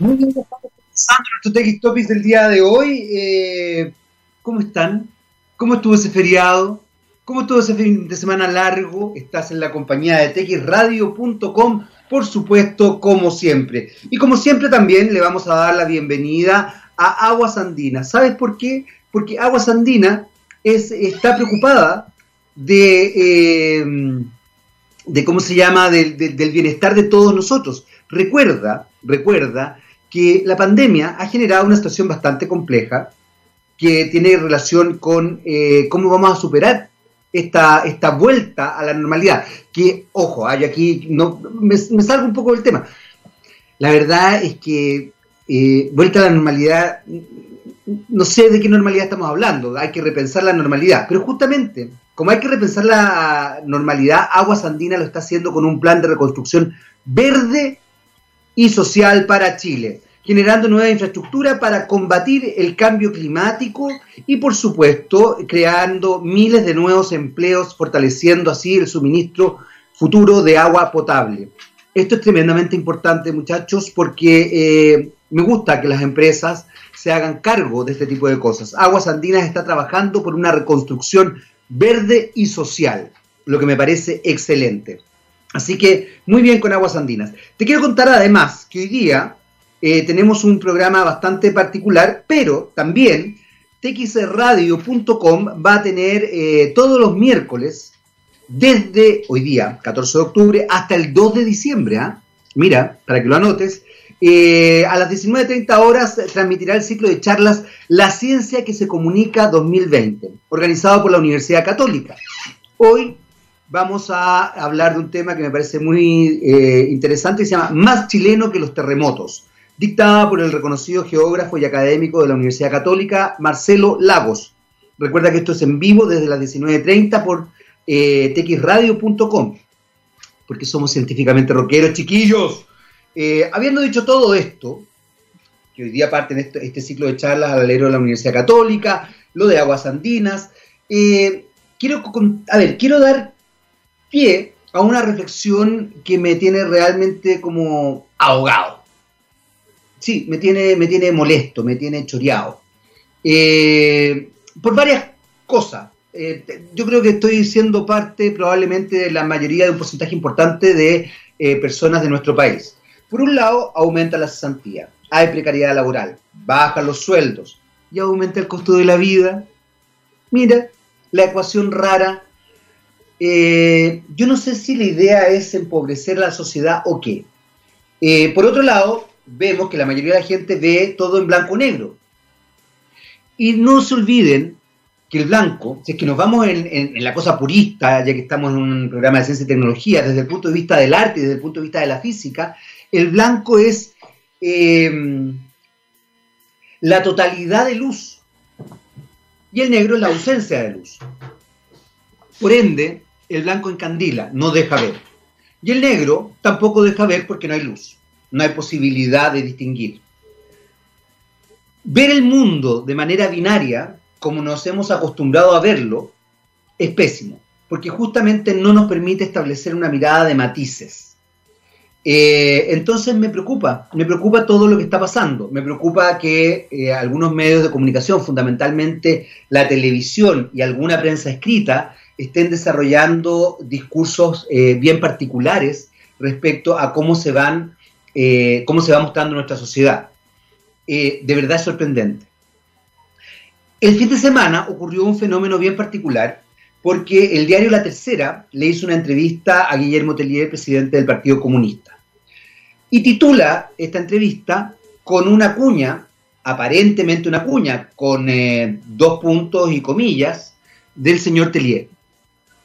Muy bien, estamos comenzando nuestro TX Topics del día de hoy. Eh, ¿Cómo están? ¿Cómo estuvo ese feriado? ¿Cómo estuvo ese fin de semana largo? Estás en la compañía de txradio.com, por supuesto, como siempre. Y como siempre también le vamos a dar la bienvenida a Aguas Andinas. ¿Sabes por qué? Porque Aguas Andinas es, está preocupada de, eh, de, ¿cómo se llama?, del bienestar de todos nosotros. Recuerda, recuerda que la pandemia ha generado una situación bastante compleja que tiene relación con eh, cómo vamos a superar esta, esta vuelta a la normalidad. Que, ojo, hay aquí, no, me, salgo un poco del tema. La verdad es que eh, vuelta a la normalidad, no sé de qué normalidad estamos hablando, hay que repensar la normalidad, pero justamente, como hay que repensar la normalidad, Aguas Andina lo está haciendo con un plan de reconstrucción verde y social para Chile, generando nueva infraestructura para combatir el cambio climático y, por supuesto, creando miles de nuevos empleos, fortaleciendo así el suministro futuro de agua potable. Esto es tremendamente importante, muchachos, porque eh, me gusta que las empresas se hagan cargo de este tipo de cosas. Aguas Andinas está trabajando por una reconstrucción verde y social, lo que me parece excelente. Así que muy bien con Aguas Andinas. Te quiero contar además que hoy día eh, tenemos un programa bastante particular, pero también txradio.com va a tener eh, todos los miércoles, desde hoy día, 14 de octubre, hasta el 2 de diciembre. ¿ah? Mira, para que lo anotes, eh, a las 19.30 horas transmitirá el ciclo de charlas La Ciencia que se Comunica 2020, organizado por la Universidad Católica. Hoy vamos a hablar de un tema que me parece muy eh, interesante, que se llama Más chileno que los terremotos, dictada por el reconocido geógrafo y académico de la Universidad Católica, Marcelo Lagos. Recuerda que esto es en vivo desde las 19.30 por eh, txradio.com, porque somos científicamente rockeros, chiquillos. Eh, habiendo dicho todo esto, que hoy día parte en este, ciclo de charlas al alero de la Universidad Católica, lo de aguas andinas, quiero, a ver, quiero dar pie a una reflexión que me tiene realmente como ahogado. Sí, me tiene, me tiene molesto, me tiene choreado. Eh, por varias cosas. Eh, yo creo que estoy siendo parte probablemente de la mayoría de un porcentaje importante de eh, personas de nuestro país. Por un lado, aumenta la cesantía, hay precariedad laboral, bajan los sueldos y aumenta el costo de la vida. Mira, la ecuación rara eh, yo no sé si la idea es empobrecer la sociedad o qué. Eh, por otro lado, vemos que la mayoría de la gente ve todo en blanco-negro. Y no se olviden que el blanco, si es que nos vamos en, la cosa purista, ya que estamos en un programa de ciencia y tecnología, desde el punto de vista del arte y desde el punto de vista de la física, el blanco es eh, la totalidad de luz y el negro es la ausencia de luz. Por ende, el blanco encandila, no deja ver. Y el negro tampoco deja ver porque no hay luz, no hay posibilidad de distinguir. Ver el mundo de manera binaria, como nos hemos acostumbrado a verlo, es pésimo, porque justamente no nos permite establecer una mirada de matices. Eh, entonces me preocupa, me preocupa todo lo que está pasando, me preocupa que eh, algunos medios de comunicación, fundamentalmente la televisión y alguna prensa escrita, estén desarrollando discursos eh, bien particulares respecto a cómo se van, eh, cómo se va mostrando nuestra sociedad. Eh, de verdad es sorprendente. El fin de semana ocurrió un fenómeno bien particular porque el diario La Tercera le hizo una entrevista a Guillermo Tellier, presidente del Partido Comunista. Y titula esta entrevista con una cuña, aparentemente una cuña, con dos puntos y comillas, del señor Tellier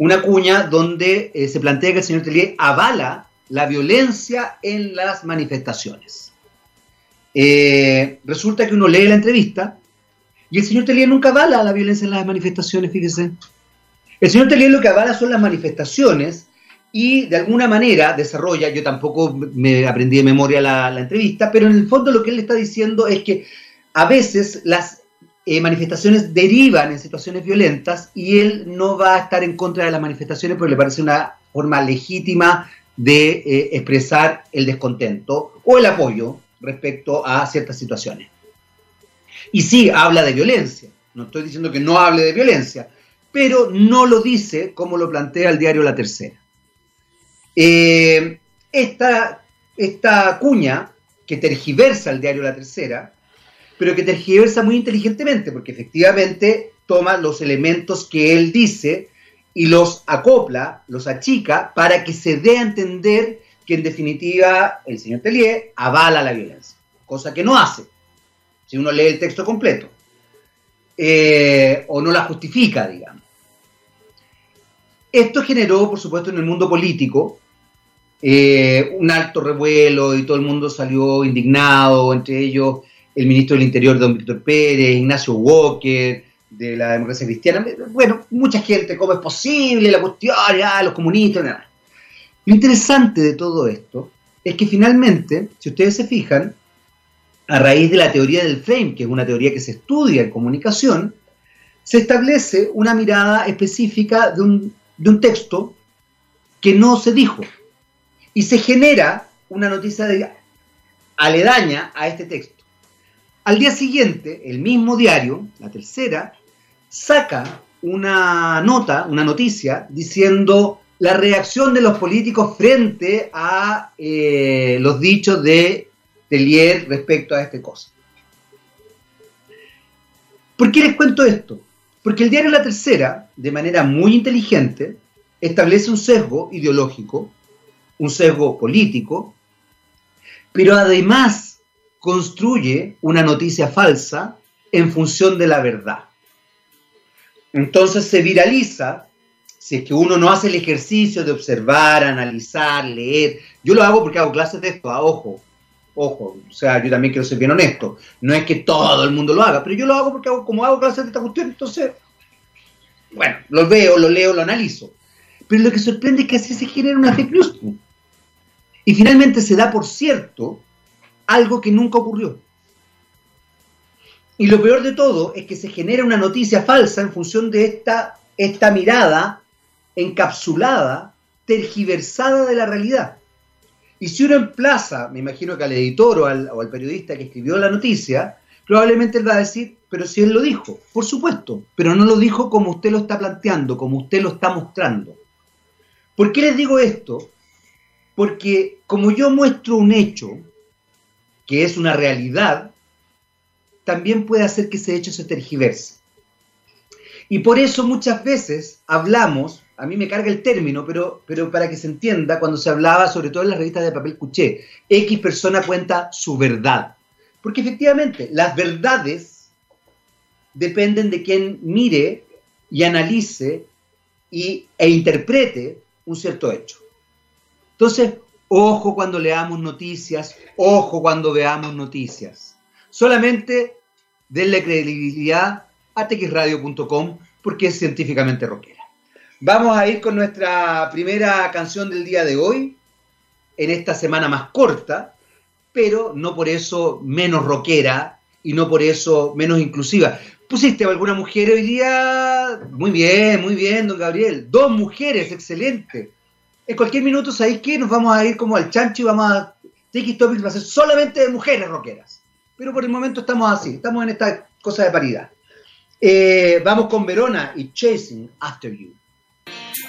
una cuña donde eh, se plantea que el señor Tellier avala la violencia en las manifestaciones. Eh, resulta que uno lee la entrevista y el señor Tellier nunca avala la violencia en las manifestaciones, fíjese. El señor Tellier lo que avala son las manifestaciones y de alguna manera desarrolla, yo tampoco me aprendí de memoria la, la entrevista, pero en el fondo lo que él está diciendo es que a veces las eh, manifestaciones derivan en situaciones violentas y él no va a estar en contra de las manifestaciones porque le parece una forma legítima de eh, expresar el descontento o el apoyo, respecto a ciertas situaciones. Y sí, habla de violencia. No estoy diciendo que no hable de violencia, pero no lo dice como lo plantea el diario La Tercera. Eh, esta, esta cuña que tergiversa el diario La Tercera, pero que tergiversa muy inteligentemente, porque efectivamente toma los elementos que él dice y los acopla, los achica, para que se dé a entender que en definitiva el señor Tellier avala la violencia, cosa que no hace, si uno lee el texto completo, eh, o no la justifica, digamos. Esto generó, por supuesto, en el mundo político eh, un alto revuelo y todo el mundo salió indignado, entre ellos el ministro del Interior, don Víctor Pérez, Ignacio Walker, de la democracia cristiana. Bueno, mucha gente, ¿cómo es posible la cuestión? Ya, los comunistas, nada. Lo interesante de todo esto es que finalmente, si ustedes se fijan, a raíz de la teoría del frame, que es una teoría que se estudia en comunicación, se establece una mirada específica de un, de un texto que no se dijo. Y se genera una noticia de, aledaña a este texto. Al día siguiente, el mismo diario, la tercera, saca una nota, una noticia, diciendo la reacción de los políticos frente a eh, los dichos de Tellier respecto a esta cosa. ¿Por qué les cuento esto? Porque el diario La Tercera, de manera muy inteligente, establece un sesgo ideológico, un sesgo político, pero además construye una noticia falsa en función de la verdad. Entonces se viraliza si es que uno no hace el ejercicio de observar, analizar, leer. Yo lo hago porque hago clases de esto, a ojo, ojo, o sea, yo también quiero ser bien honesto. No es que todo el mundo lo haga, pero yo lo hago porque hago, como hago clases de esta cuestión, entonces, bueno, lo veo, lo leo, lo analizo. Pero lo que sorprende es que así se genera una fake news. Y finalmente se da por cierto algo que nunca ocurrió. Y lo peor de todo es que se genera una noticia falsa en función de esta, esta mirada encapsulada, tergiversada de la realidad. Y si uno emplaza, me imagino que al editor o al, o al periodista que escribió la noticia, probablemente él va a decir, pero si él lo dijo, por supuesto, pero no lo dijo como usted lo está planteando, como usted lo está mostrando. ¿Por qué les digo esto? Porque como yo muestro un hecho, que es una realidad, también puede hacer que ese hecho se tergiverse. Y por eso muchas veces hablamos, a mí me carga el término, pero, pero para que se entienda, cuando se hablaba, sobre todo en las revistas de papel cuché, X persona cuenta su verdad. Porque efectivamente, las verdades dependen de quien mire y analice y, e interprete un cierto hecho. Entonces, ojo cuando leamos noticias, ojo cuando veamos noticias. Solamente denle credibilidad a txradio.com porque es científicamente rockera. Vamos a ir con nuestra primera canción del día de hoy, en esta semana más corta, pero no por eso menos rockera y no por eso menos inclusiva. ¿Pusiste alguna mujer hoy día? Muy bien, muy bien, don Gabriel. Dos mujeres, excelente. En cualquier minuto, ¿sabéis qué? Nos vamos a ir como al chancho y vamos a... TX Topics va a ser solamente de mujeres rockeras. Pero por el momento estamos así, estamos en esta cosa de paridad. Eh, vamos con Verona y Chasing After You.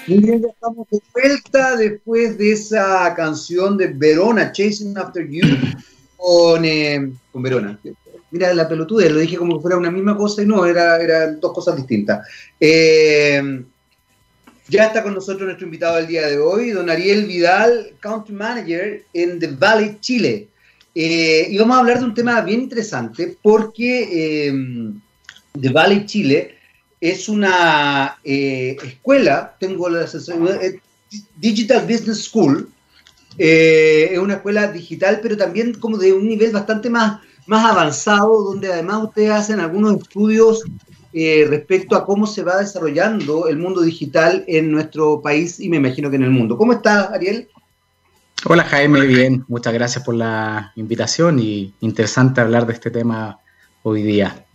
Muy bien, ya estamos de vuelta después de esa canción de Verona, Chasing After You, con, eh, con Verona. Mira la pelotuda, lo dije como que fuera una misma cosa y no, eran era dos cosas distintas. Eh, ya está con nosotros nuestro invitado del día de hoy, don Ariel Vidal, Country Manager en The Valley, Chile. Eh, y vamos a hablar de un tema bien interesante porque eh, The Valley, Chile es una eh, escuela, tengo la Digital Business School, es una escuela digital, pero también como de un nivel bastante más, más avanzado, donde además ustedes hacen algunos estudios respecto a cómo se va desarrollando el mundo digital en nuestro país y me imagino que en el mundo. ¿Cómo está, Ariel? Hola Jaime, bien, muchas gracias por la invitación y interesante hablar de este tema hoy día.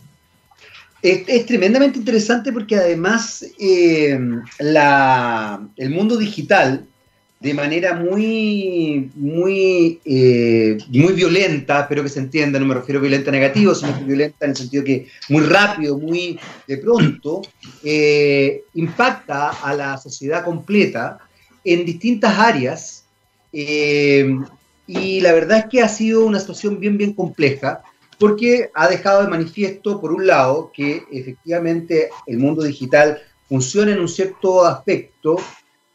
Es, tremendamente interesante porque además eh, el mundo digital de manera muy, muy, eh, muy violenta, espero que se entienda, no me refiero a violenta negativo, sino que violenta en el sentido que muy rápido, muy de pronto, eh, impacta a la sociedad completa en distintas áreas. Eh, y la verdad es que ha sido una situación bien, bien compleja, porque ha dejado de manifiesto, por un lado, que efectivamente el mundo digital funciona en un cierto aspecto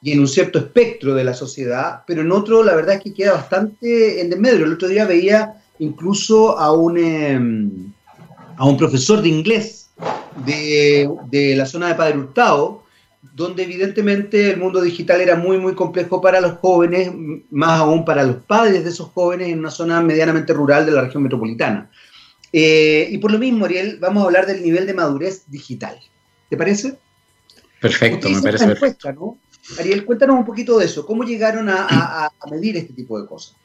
y en un cierto espectro de la sociedad, pero en otro la verdad es que queda bastante en desmedro. El otro día veía incluso a un, em, a un profesor de inglés de, de, la zona de Padre Hurtado, donde evidentemente el mundo digital era muy, muy complejo para los jóvenes, más aún para los padres de esos jóvenes en una zona medianamente rural de la región metropolitana. Eh, y por lo mismo, Ariel, vamos a hablar del nivel de madurez digital. ¿Te parece? Perfecto, me parece perfecto. ¿no? Ariel, cuéntanos un poquito de eso. ¿Cómo llegaron a, medir este tipo de cosas?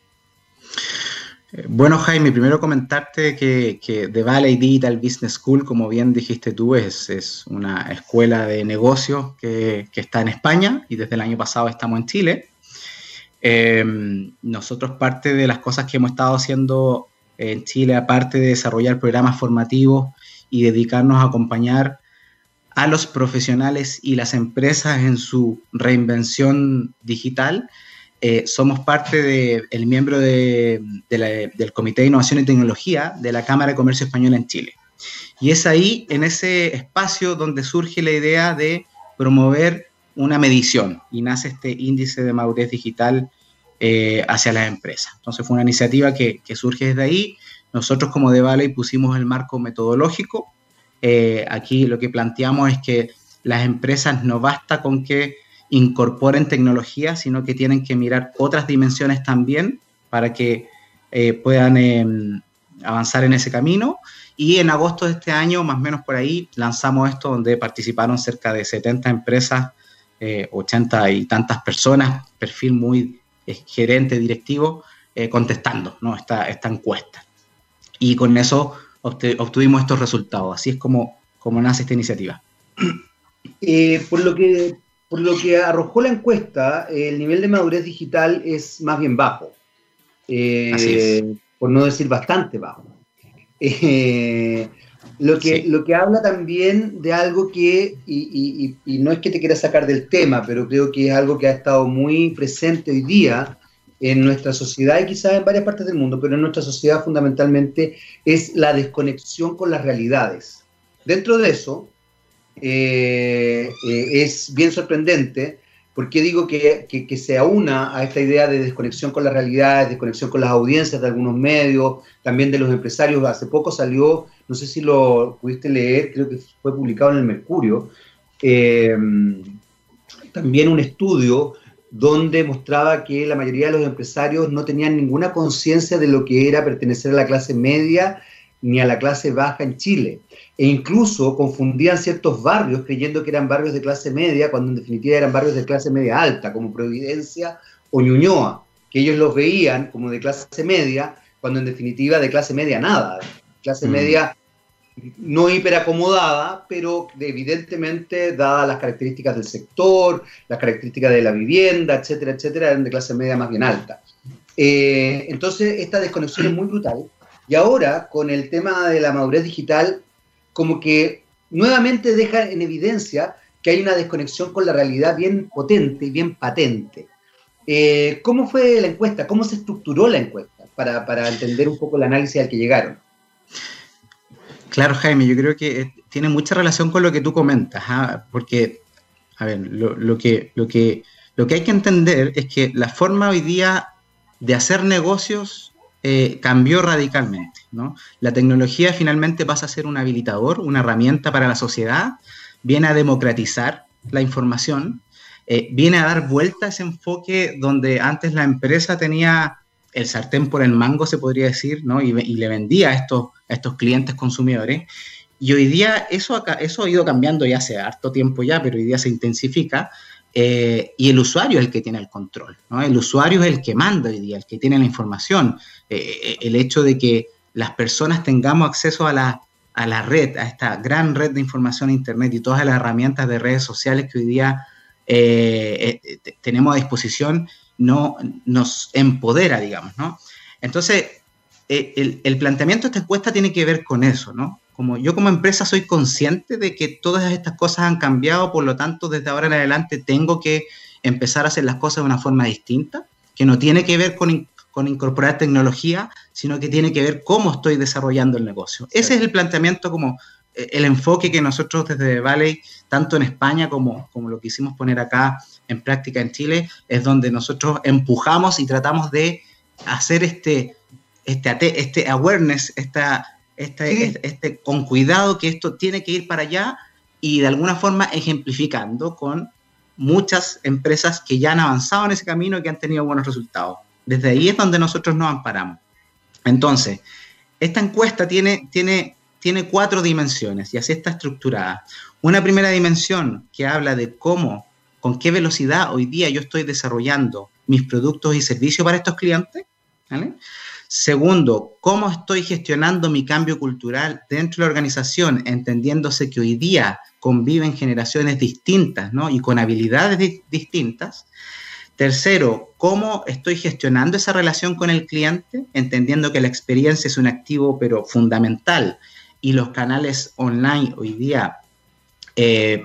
Eh, bueno, Jaime, primero comentarte que, que, The Valley Digital Business School, como bien dijiste tú, es, una escuela de negocios que, está en España y desde el año pasado estamos en Chile. Eh, nosotros parte de las cosas que hemos estado haciendo en Chile, aparte de desarrollar programas formativos y dedicarnos a acompañar a los profesionales y las empresas en su reinvención digital. Eh, somos parte del miembro del Comité de Innovación y Tecnología de la Cámara de Comercio Española en Chile. Y es ahí, en ese espacio, donde surge la idea de promover una medición y nace este índice de madurez digital eh, hacia las empresas. Entonces fue una iniciativa que, surge desde ahí. Nosotros como De Valley pusimos el marco metodológico eh, aquí lo que planteamos es que las empresas no basta con que incorporen tecnología, sino que tienen que mirar otras dimensiones también para que eh, puedan em, avanzar en ese camino. Y en agosto de este año, más o menos por ahí, lanzamos esto donde participaron cerca de 70 empresas, 80 eh, y tantas personas, perfil muy gerente, directivo, contestando esta, esta encuesta. Y con eso obtuvimos estos resultados. Así es como, como nace esta iniciativa. Eh, por, lo que, por lo que arrojó la encuesta, el nivel de madurez digital es más bien bajo. Eh, por no decir bastante bajo. Eh, lo, que, lo que habla también de algo que, y, y, no es que te quiera sacar del tema, pero creo que es algo que ha estado muy presente hoy día en nuestra sociedad y quizás en varias partes del mundo, pero en nuestra sociedad fundamentalmente es la desconexión con las realidades. Dentro de eso, eh, eh, es bien sorprendente, porque digo que, que, se aúna a esta idea de desconexión con las realidades, desconexión con las audiencias de algunos medios, también de los empresarios. Hace poco salió, no sé si lo pudiste leer, creo que fue publicado en el Mercurio, eh, también un estudio donde mostraba que la mayoría de los empresarios no tenían ninguna conciencia de lo que era pertenecer a la clase media ni a la clase baja en Chile. E incluso confundían ciertos barrios creyendo que eran barrios de clase media, cuando en definitiva eran barrios de clase media alta, como Providencia o Ñuñoa, que ellos los veían como de clase media, cuando en definitiva de clase media nada. Clase mm. media no hiperacomodada, pero evidentemente, dadas las características del sector, las características de la vivienda, etcétera, etcétera, eran de clase media más bien alta. Eh, entonces, esta desconexión es muy brutal. Y ahora, con el tema de la madurez digital, como que nuevamente deja en evidencia que hay una desconexión con la realidad bien potente y bien patente. Eh, ¿Cómo fue la encuesta? ¿Cómo se estructuró la encuesta? Para, para entender un poco el análisis al que llegaron. Claro, Jaime, yo creo que eh, tiene mucha relación con lo que tú comentas, ¿ah? porque, a ver, lo, que, lo, que, lo que hay que entender es que la forma hoy día de hacer negocios eh, cambió radicalmente, ¿no? La tecnología finalmente pasa a ser un habilitador, una herramienta para la sociedad, viene a democratizar la información, eh, viene a dar vuelta a ese enfoque donde antes la empresa tenía el sartén por el mango, se podría decir, ¿no? Y, le vendía a estos, estos clientes consumidores. Y hoy día eso, eso ha ido cambiando ya hace harto tiempo ya, pero hoy día se intensifica. Eh, y el usuario es el que tiene el control, ¿no? El usuario es el que manda hoy día, el que tiene la información. Eh, eh, el hecho de que las personas tengamos acceso a la, a la red, a esta gran red de información a Internet y todas las herramientas de redes sociales que hoy día tenemos a disposición, no nos empodera, digamos, ¿no? Entonces, eh, el, el, planteamiento de esta encuesta tiene que ver con eso, ¿no? Como yo como empresa soy consciente de que todas estas cosas han cambiado, por lo tanto, desde ahora en adelante tengo que empezar a hacer las cosas de una forma distinta, que no tiene que ver con, con incorporar tecnología, sino que tiene que ver cómo estoy desarrollando el negocio. Ese es el planteamiento como eh, el enfoque que nosotros desde Valley, tanto en España como, como lo quisimos poner acá en práctica en Chile, es donde nosotros empujamos y tratamos de hacer este, este, este awareness, esta, este, este, con cuidado que esto tiene que ir para allá y de alguna forma ejemplificando con muchas empresas que ya han avanzado en ese camino y que han tenido buenos resultados. Desde ahí es donde nosotros nos amparamos. Entonces, esta encuesta tiene, tiene tiene cuatro dimensiones y así está estructurada. Una primera dimensión que habla de cómo, con qué velocidad hoy día yo estoy desarrollando mis productos y servicios para estos clientes. Segundo, cómo estoy gestionando mi cambio cultural dentro de la organización, entendiéndose que hoy día conviven generaciones distintas ¿no? y con habilidades distintas. Tercero, cómo estoy gestionando esa relación con el cliente, entendiendo que la experiencia es un activo pero fundamental y los canales online hoy día eh,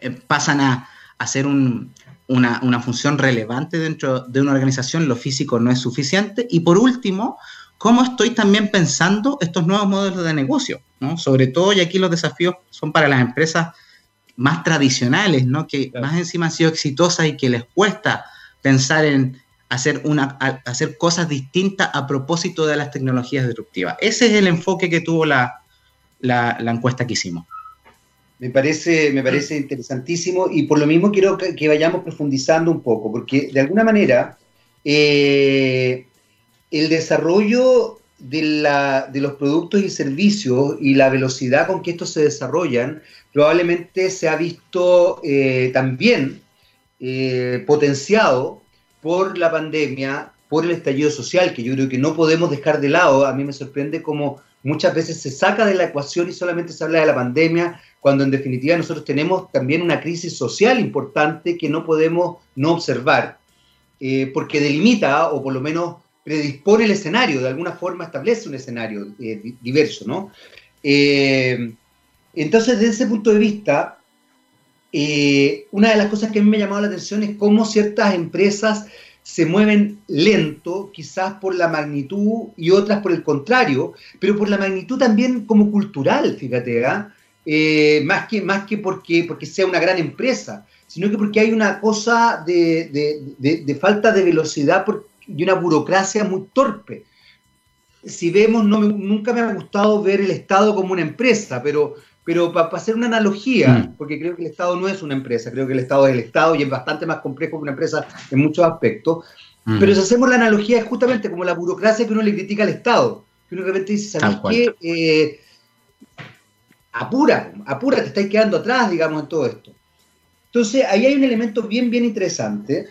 eh, pasan a, ser una, función relevante dentro de una organización, lo físico no es suficiente. Y por último, cómo estoy también pensando estos nuevos modelos de negocio, Sobre todo, y aquí los desafíos son para las empresas más tradicionales, ¿no? Que más encima han sido exitosas y que les cuesta pensar en hacer, una, hacer cosas distintas a propósito de las tecnologías disruptivas. Ese es el enfoque que tuvo la, la, encuesta que hicimos. Me parece, me parece interesantísimo y por lo mismo quiero que, vayamos profundizando un poco, porque de alguna manera eh, el desarrollo de, la, de, los productos y servicios y la velocidad con que estos se desarrollan probablemente se ha visto eh, también eh, potenciado por la pandemia, por el estallido social, que yo creo que no podemos dejar de lado. A mí me sorprende cómo muchas veces se saca de la ecuación y solamente se habla de la pandemia, cuando en definitiva nosotros tenemos también una crisis social importante que no podemos no observar, eh, porque delimita o por lo menos predispone el escenario, de alguna forma establece un escenario eh, diverso, ¿no? Eh, entonces, desde ese punto de vista, una de las cosas que a mí me ha llamado la atención es cómo ciertas empresas se mueven lento, quizás por la magnitud y otras por el contrario, pero por la magnitud también como cultural, fíjate, ¿ah? eh, más que, más que porque, porque sea una gran empresa, sino que porque hay una cosa de, falta de velocidad y una burocracia muy torpe. Si vemos, no nunca me ha gustado ver el Estado como una empresa, pero pero para hacer una analogía, mm. porque creo que el Estado no es una empresa, creo que el Estado es el Estado y es bastante más complejo que una empresa en muchos aspectos. Mm. Pero si hacemos la analogía es justamente como la burocracia que uno le critica al Estado. Que uno de repente dice, ¿sabes qué? Eh, apura, apura, te estáis quedando atrás, digamos, en todo esto. Entonces, ahí hay un elemento bien, bien interesante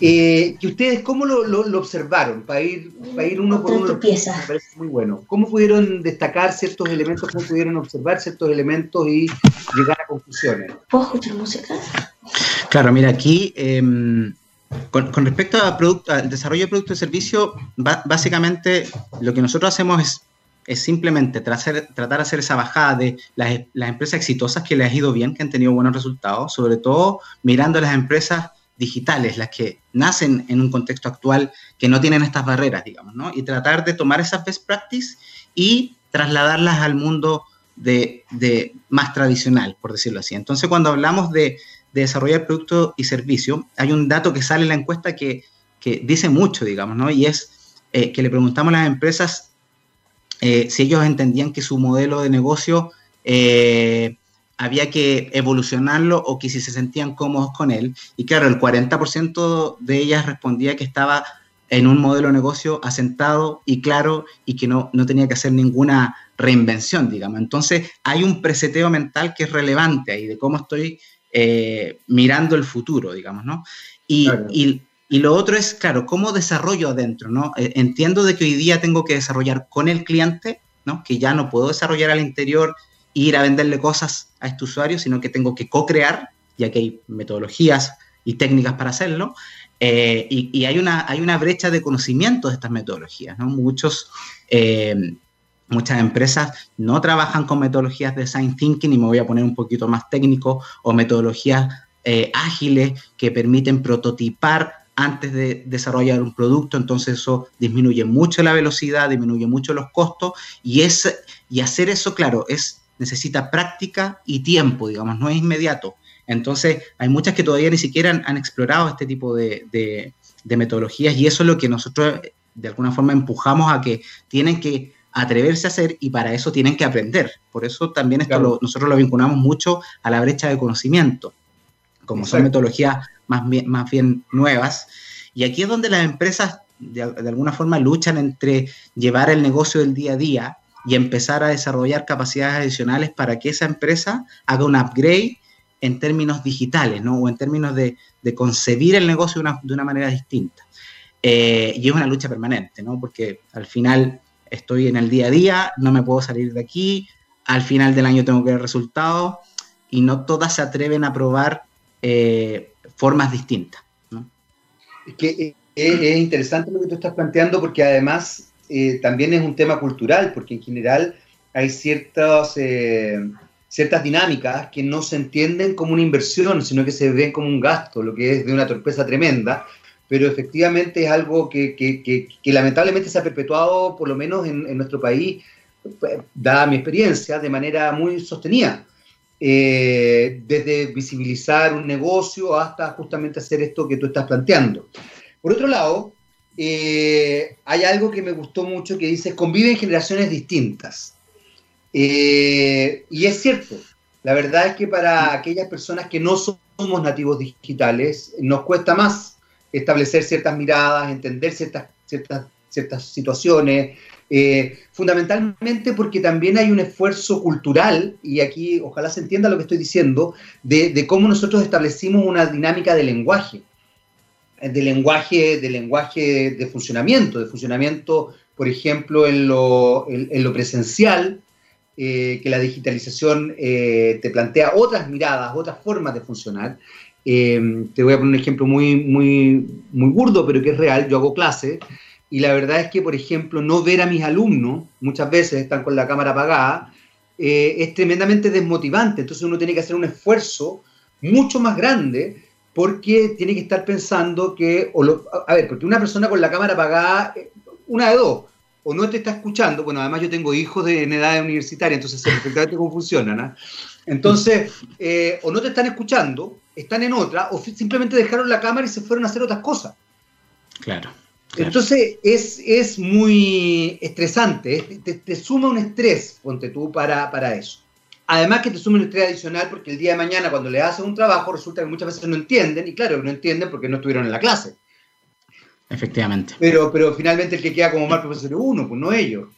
eh, que ustedes, ¿cómo lo, observaron? Para ir, para ir uno por uno. Me parece muy bueno. ¿Cómo pudieron destacar ciertos elementos? ¿Cómo pudieron observar ciertos elementos y llegar a conclusiones? ¿Puedo escuchar música? Claro, mira, aquí, em, con, respecto a producto, al desarrollo de productos y servicios, básicamente lo que nosotros hacemos es, es simplemente tratar, tratar de hacer esa bajada de las, las empresas exitosas que les ha ido bien, que han tenido buenos resultados, sobre todo mirando a las empresas digitales, las que nacen en un contexto actual que no tienen estas barreras, digamos, ¿no? Y tratar de tomar esas best practices y trasladarlas al mundo de, más tradicional, por decirlo así. Entonces, cuando hablamos de, desarrollar producto y servicio, hay un dato que sale en la encuesta que, dice mucho, digamos, ¿no? Y es eh, que le preguntamos a las empresas eh, si ellos entendían que su modelo de negocio eh, había que evolucionarlo o que si se sentían cómodos con él. Y claro, el 40% de ellas respondía que estaba en un modelo de negocio asentado y claro y que no, no tenía que hacer ninguna reinvención, digamos. Entonces hay un preseteo mental que es relevante ahí de cómo estoy eh, mirando el futuro, digamos, ¿no? Y, y, y, lo otro es, claro, cómo desarrollo adentro, ¿no? Eh, entiendo de que hoy día tengo que desarrollar con el cliente, ¿no? Que ya no puedo desarrollar al interior ir a venderle cosas a este usuario, sino que tengo que co-crear, ya que hay metodologías y técnicas para hacerlo. Eh, y, hay, una, hay una brecha de conocimiento de estas metodologías. ¿no? Muchos, eh, muchas empresas no trabajan con metodologías de design thinking, y me voy a poner un poquito más técnico, o metodologías eh, ágiles que permiten prototipar antes de desarrollar un producto, entonces eso disminuye mucho la velocidad, disminuye mucho los costos y, es, y hacer eso, claro, es, necesita práctica y tiempo, digamos, no es inmediato. Entonces, hay muchas que todavía ni siquiera han, explorado este tipo de, metodologías y eso es lo que nosotros de alguna forma empujamos a que tienen que atreverse a hacer y para eso tienen que aprender. Por eso también esto nosotros lo vinculamos mucho a la brecha de conocimiento, como son metodologías más bien, más bien nuevas. Y aquí es donde las empresas de, de alguna forma luchan entre llevar el negocio del día a día y empezar a desarrollar capacidades adicionales para que esa empresa haga un upgrade en términos digitales, ¿no? O en términos de, concebir el negocio de una, manera distinta. Eh, y es una lucha permanente, ¿no? Porque al final estoy en el día a día, no me puedo salir de aquí, al final del año tengo que ver resultados y no todas se atreven a probar eh, formas distintas. eh, es, interesante lo que tú estás planteando porque además también es un tema cultural, porque en general hay ciertos ciertas dinámicas que no se entienden como una inversión, sino que se ven como un gasto, lo que es de una torpeza tremenda, pero efectivamente es algo que, lamentablemente se ha perpetuado, por lo menos en, nuestro país, dada mi experiencia, de manera muy sostenida. Eh, desde visibilizar un negocio hasta justamente hacer esto que tú estás planteando. Por otro lado, eh, hay algo que me gustó mucho que dice, conviven generaciones distintas. Eh, y es cierto, la verdad es que para aquellas personas que no somos nativos digitales, nos cuesta más establecer ciertas miradas, entender ciertas, ciertas, ciertas situaciones, eh, fundamentalmente porque también hay un esfuerzo cultural, y aquí ojalá se entienda lo que estoy diciendo, de, cómo nosotros establecimos una dinámica de lenguaje, de lenguaje, de lenguaje de funcionamiento, de funcionamiento, por ejemplo, en lo, en lo presencial, eh, que la digitalización eh, te plantea otras miradas, otras formas de funcionar. Eh, te voy a poner un ejemplo muy, muy, muy burdo, pero que es real. Yo hago clase y la verdad es que, por ejemplo, no ver a mis alumnos, muchas veces están con la cámara apagada, es tremendamente desmotivante. Entonces uno tiene que hacer un esfuerzo mucho más grande porque tiene que estar pensando que, a ver, porque una persona con la cámara apagada, una de dos, o no te está escuchando, bueno, además yo tengo hijos de, en edad universitaria, entonces sé perfectamente cómo funcionan, ¿ah? Entonces, eh, o no te están escuchando, están en otra, o simplemente dejaron la cámara y se fueron a hacer otras cosas. Claro. Entonces, es, es, muy estresante, te, suma un estrés, ponte tú, para, para eso. Además que te suma un estrés adicional porque el día de mañana cuando le haces un trabajo resulta que muchas veces no entienden, y claro, no entienden porque no estuvieron en la clase. Efectivamente. Pero, pero finalmente el que queda como mal profesor es uno, pues no ellos.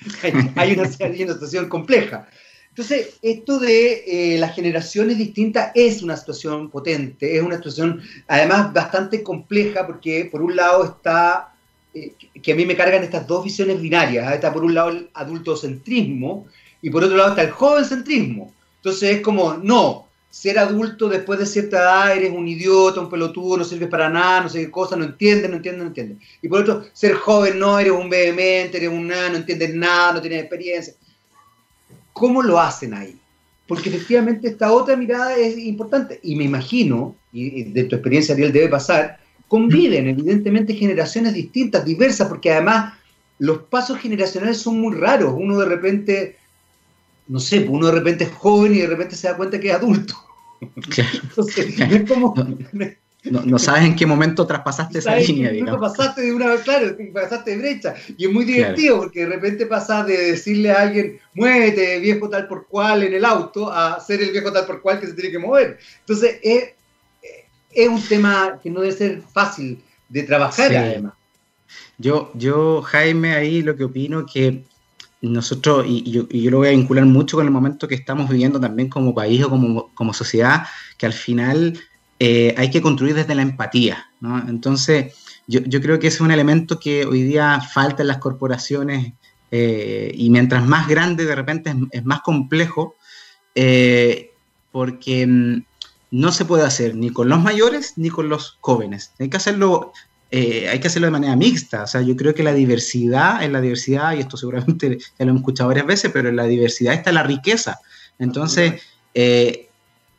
hay, una, situación compleja. Entonces, esto de eh, las generaciones distintas es una situación potente, es una situación además bastante compleja porque por un lado está, eh, que a mí me cargan estas dos visiones binarias, ¿ah? está por un lado el adultocentrismo y por otro lado está el jovencentrismo. Entonces es como, no, ser adulto después de cierta edad eres un idiota, un pelotudo, no sirves para nada, no sé qué cosa, no entiendes, no entiendes, no entiendes. Y por otro, ser joven no, eres un vehemente, eres un nada, no entiendes nada, no tienes experiencia. ¿Cómo lo hacen ahí? Porque efectivamente esta otra mirada es importante. Y me imagino, y de tu experiencia, Ariel, debe pasar, conviven evidentemente generaciones distintas, diversas, porque además los pasos generacionales son muy raros. Uno de repente no sé, pues uno de repente es joven y de repente se da cuenta que es adulto. Claro. no, sabes en qué momento traspasaste esa línea, digamos. pasaste de una, claro, pasaste de brecha. Y es muy divertido porque de repente pasas de decirle a alguien, muévete, viejo tal por cual en el auto, a ser el viejo tal por cual que se tiene que mover. Entonces, es, es un tema que no debe ser fácil de trabajar, además. Yo, yo, Jaime, ahí lo que opino que nosotros, y, yo, lo voy a vincular mucho con el momento que estamos viviendo también como país o como, sociedad, que al final eh, hay que construir desde la empatía. Entonces, yo, creo que ese es un elemento que hoy día falta en las corporaciones eh, y mientras más grande de repente es, más complejo, eh, porque mm, no se puede hacer ni con los mayores ni con los jóvenes. Hay que hacerlo, eh, hay que hacerlo de manera mixta. O sea, yo creo que la diversidad, en la diversidad, y esto seguramente ya lo hemos escuchado varias veces, pero en la diversidad está la riqueza. Entonces, eh,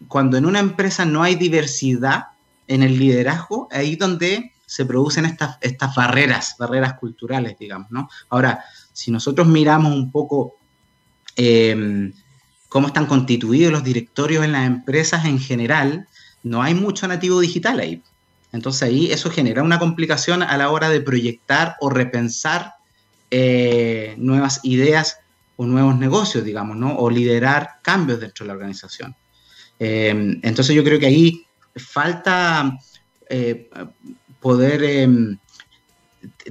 cuando en una empresa no hay diversidad en el liderazgo, ahí es donde se producen estas, estas barreras, barreras culturales, digamos, ¿no? Ahora, si nosotros miramos un poco eh, cómo están constituidos los directorios en las empresas en general, no hay mucho nativo digital ahí. Entonces ahí eso genera una complicación a la hora de proyectar o repensar eh, nuevas ideas o nuevos negocios, digamos, ¿no? O liderar cambios dentro de la organización. Eh, entonces yo creo que ahí falta eh, poder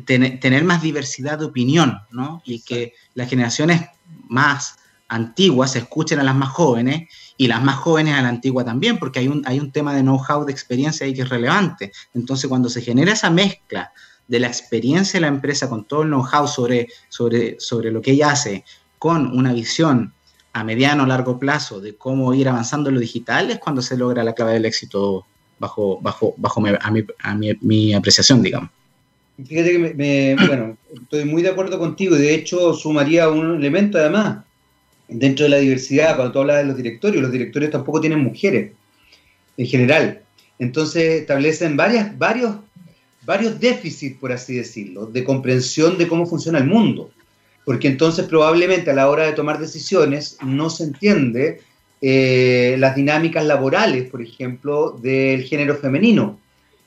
tener más diversidad de opinión, ¿no? Y que las generaciones más antiguas escuchen a las más jóvenes y las más jóvenes a la antigua también, porque hay un, hay un tema de know-how, de experiencia ahí que es relevante. Entonces, cuando se genera esa mezcla de la experiencia de la empresa con todo el know-how sobre, sobre, sobre lo que ella hace, con una visión a mediano o largo plazo de cómo ir avanzando en lo digital, es cuando se logra la clave del éxito bajo, bajo, bajo mi, a, mi, apreciación, digamos. Fíjate que bueno, estoy muy de acuerdo contigo y de hecho sumaría un elemento además dentro de la diversidad, cuando tú hablas de los directorios, los directorios tampoco tienen mujeres, en general. Entonces establecen varios, varios déficits, por así decirlo, de comprensión de cómo funciona el mundo. Porque entonces probablemente a la hora de tomar decisiones no se entiende eh, las dinámicas laborales, por ejemplo, del género femenino,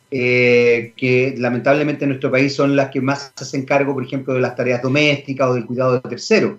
eh, que lamentablemente en nuestro país son las que más se hacen cargo, por ejemplo, de las tareas domésticas o del cuidado de terceros.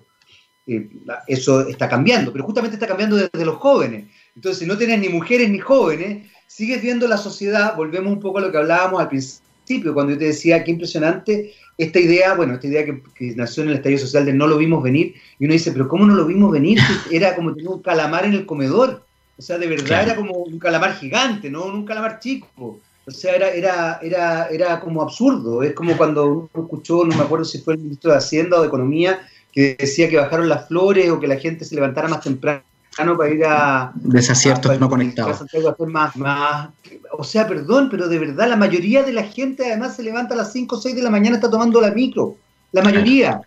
Eh, eso está cambiando, pero justamente está cambiando desde los jóvenes. Entonces, si no tienes ni mujeres ni jóvenes, sigues viendo la sociedad, volvemos un poco a lo que hablábamos al principio, cuando yo te decía qué impresionante esta idea, bueno, esta idea que, nació en el estadio social de no lo vimos venir, y uno dice, pero ¿cómo no lo vimos venir? Era como tener un calamar en el comedor, o sea, de verdad era como un calamar gigante, no un calamar chico. O sea, era, era, era, era como absurdo. Es como cuando uno escuchó, no me acuerdo si fue el ministro de Hacienda o de Economía, que decía que bajaron las flores o que la gente se levantara más temprano para ir a... Desaciertos no conectados. más, más, o sea, perdón, pero de verdad la mayoría de la gente además se levanta a las 5 o 6 de la mañana, está tomando la micro. La mayoría.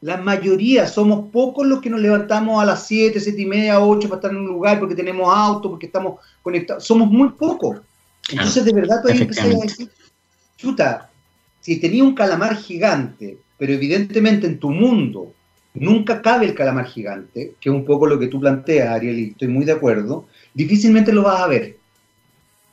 La mayoría, somos pocos los que nos levantamos a las 7, 7 y media, 8 para estar en un lugar porque tenemos auto, porque estamos conectados. Somos muy pocos. Entonces, de verdad, tú ahí empecé a decir, chuta, si tenía un calamar gigante, pero evidentemente en tu mundo nunca cabe el calamar gigante, que es un poco lo que tú planteas, Ariel, y estoy muy de acuerdo, difícilmente lo vas a ver.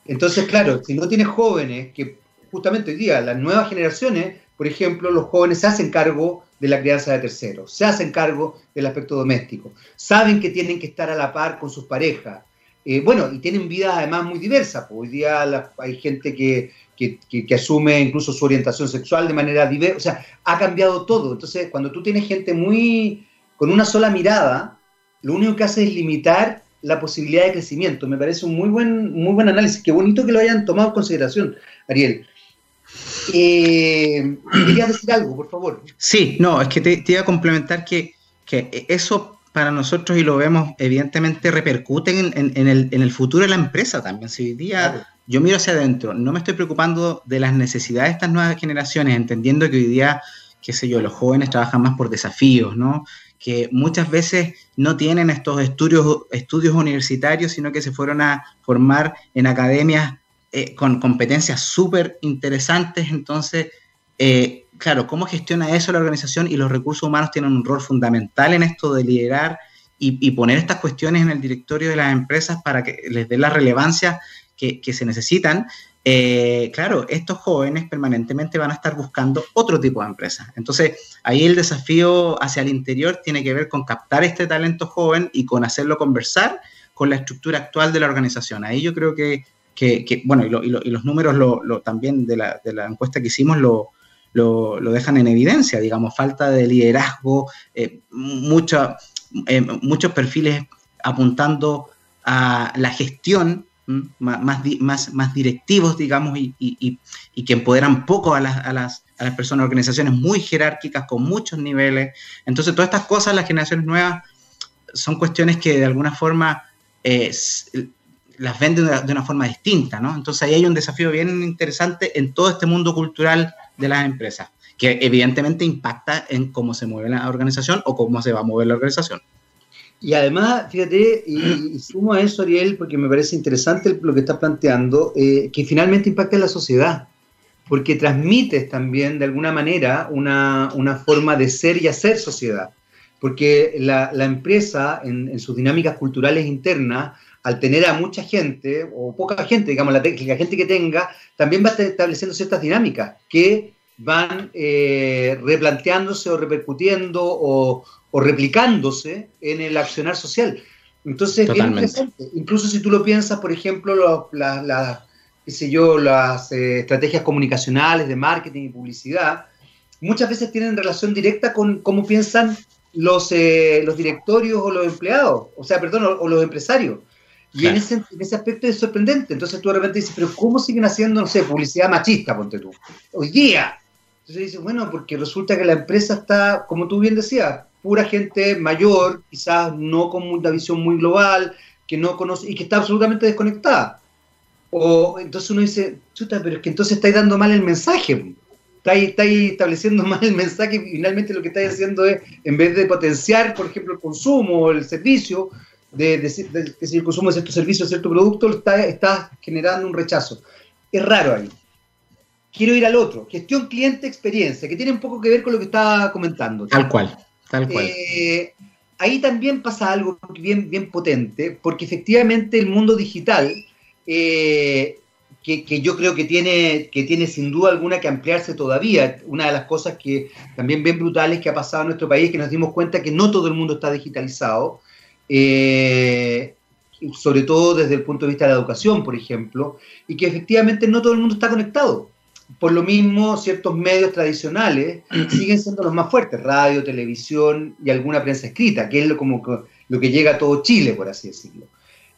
Entonces, claro, si no tienes jóvenes, que justamente hoy día las nuevas generaciones, por ejemplo, los jóvenes se hacen cargo de la crianza de terceros, se hacen cargo del aspecto doméstico, saben que tienen que estar a la par con sus parejas. Eh, bueno, y tienen vidas además muy diversas. Pues hoy día hay gente que que, asume incluso su orientación sexual de manera diversa. O sea, ha cambiado todo. Entonces, cuando tú tienes gente muy con una sola mirada, lo único que hace es limitar la posibilidad de crecimiento. Me parece un muy buen, muy buen análisis. Qué bonito que lo hayan tomado en consideración, Ariel. Eh, ¿Querías decir algo, por favor? Sí, no, es que te, iba a complementar que, que, eso para nosotros, y lo vemos, evidentemente repercute en, el, en, el, futuro de la empresa también. Si hoy día yo miro hacia adentro, no me estoy preocupando de las necesidades de estas nuevas generaciones, entendiendo que hoy día, qué sé yo, los jóvenes trabajan más por desafíos, ¿no? Que muchas veces no tienen estos estudios, estudios universitarios, sino que se fueron a formar en academias eh, con competencias súper interesantes. Entonces, eh, claro, ¿cómo gestiona eso la organización? Y los recursos humanos tienen un rol fundamental en esto de liderar y, y poner estas cuestiones en el directorio de las empresas para que les dé la relevancia que, se necesitan, eh, claro, estos jóvenes permanentemente van a estar buscando otro tipo de empresas. Entonces, ahí el desafío hacia el interior tiene que ver con captar este talento joven y con hacerlo conversar con la estructura actual de la organización. Ahí yo creo que, bueno, y, los números lo, también de la, encuesta que hicimos lo, lo, dejan en evidencia, digamos, falta de liderazgo, eh, eh, muchos perfiles apuntando a la gestión más, más, más, directivos, digamos, y, y, que empoderan poco a las, a, las, a las personas, organizaciones muy jerárquicas, con muchos niveles. Entonces, todas estas cosas, las generaciones nuevas, son cuestiones que de alguna forma eh, las venden de una, forma distinta, ¿no? Entonces ahí hay un desafío bien interesante en todo este mundo cultural de las empresas, que evidentemente impacta en cómo se mueve la organización o cómo se va a mover la organización. Y además, fíjate, y, sumo a eso, Ariel, porque me parece interesante lo que estás planteando, eh, que finalmente impacta en la sociedad, porque transmites también de alguna manera una, una forma de ser y hacer sociedad, porque la, la empresa en, en, sus dinámicas culturales internas, al tener a mucha gente, o poca gente, digamos, la, la gente que tenga, también va estableciendo ciertas dinámicas que van eh, replanteándose o repercutiendo o, o replicándose en el accionar social. Entonces, interesante. Incluso si tú lo piensas, por ejemplo, las, yo, las eh, estrategias comunicacionales de marketing y publicidad, muchas veces tienen relación directa con cómo piensan los, eh, los directorios o los empleados, o sea, perdón, o, los empresarios. Y en, ese, en ese aspecto es sorprendente. Entonces tú de repente dices, pero ¿cómo siguen haciendo, no sé, publicidad machista, ponte tú? Hoy día. Entonces dices, bueno, porque resulta que la empresa está, como tú bien decías, pura gente mayor, quizás no con una visión muy global, que no conoce y que está absolutamente desconectada. O entonces uno dice, chuta, pero es que entonces estáis dando mal el mensaje. Estáis, estáis estableciendo mal el mensaje y finalmente lo que estáis haciendo es, en vez de potenciar, por ejemplo, el consumo o el servicio, de, decir el consumo de cierto servicio, de cierto producto, está, está generando un rechazo. Es raro ahí. Quiero ir al otro, gestión cliente-experiencia, que tiene un poco que ver con lo que estaba comentando. Tal cual. Eh, ahí también pasa algo bien, bien potente, porque efectivamente el mundo digital, eh, que, yo creo que tiene, que tiene sin duda alguna que ampliarse todavía, una de las cosas que también bien brutales que ha pasado en nuestro país, que nos dimos cuenta que no todo el mundo está digitalizado, eh, sobre todo desde el punto de vista de la educación, por ejemplo, y que efectivamente no todo el mundo está conectado por lo mismo, ciertos medios tradicionales siguen siendo los más fuertes, radio, televisión y alguna prensa escrita, que es lo, como lo que llega a todo Chile, por así decirlo.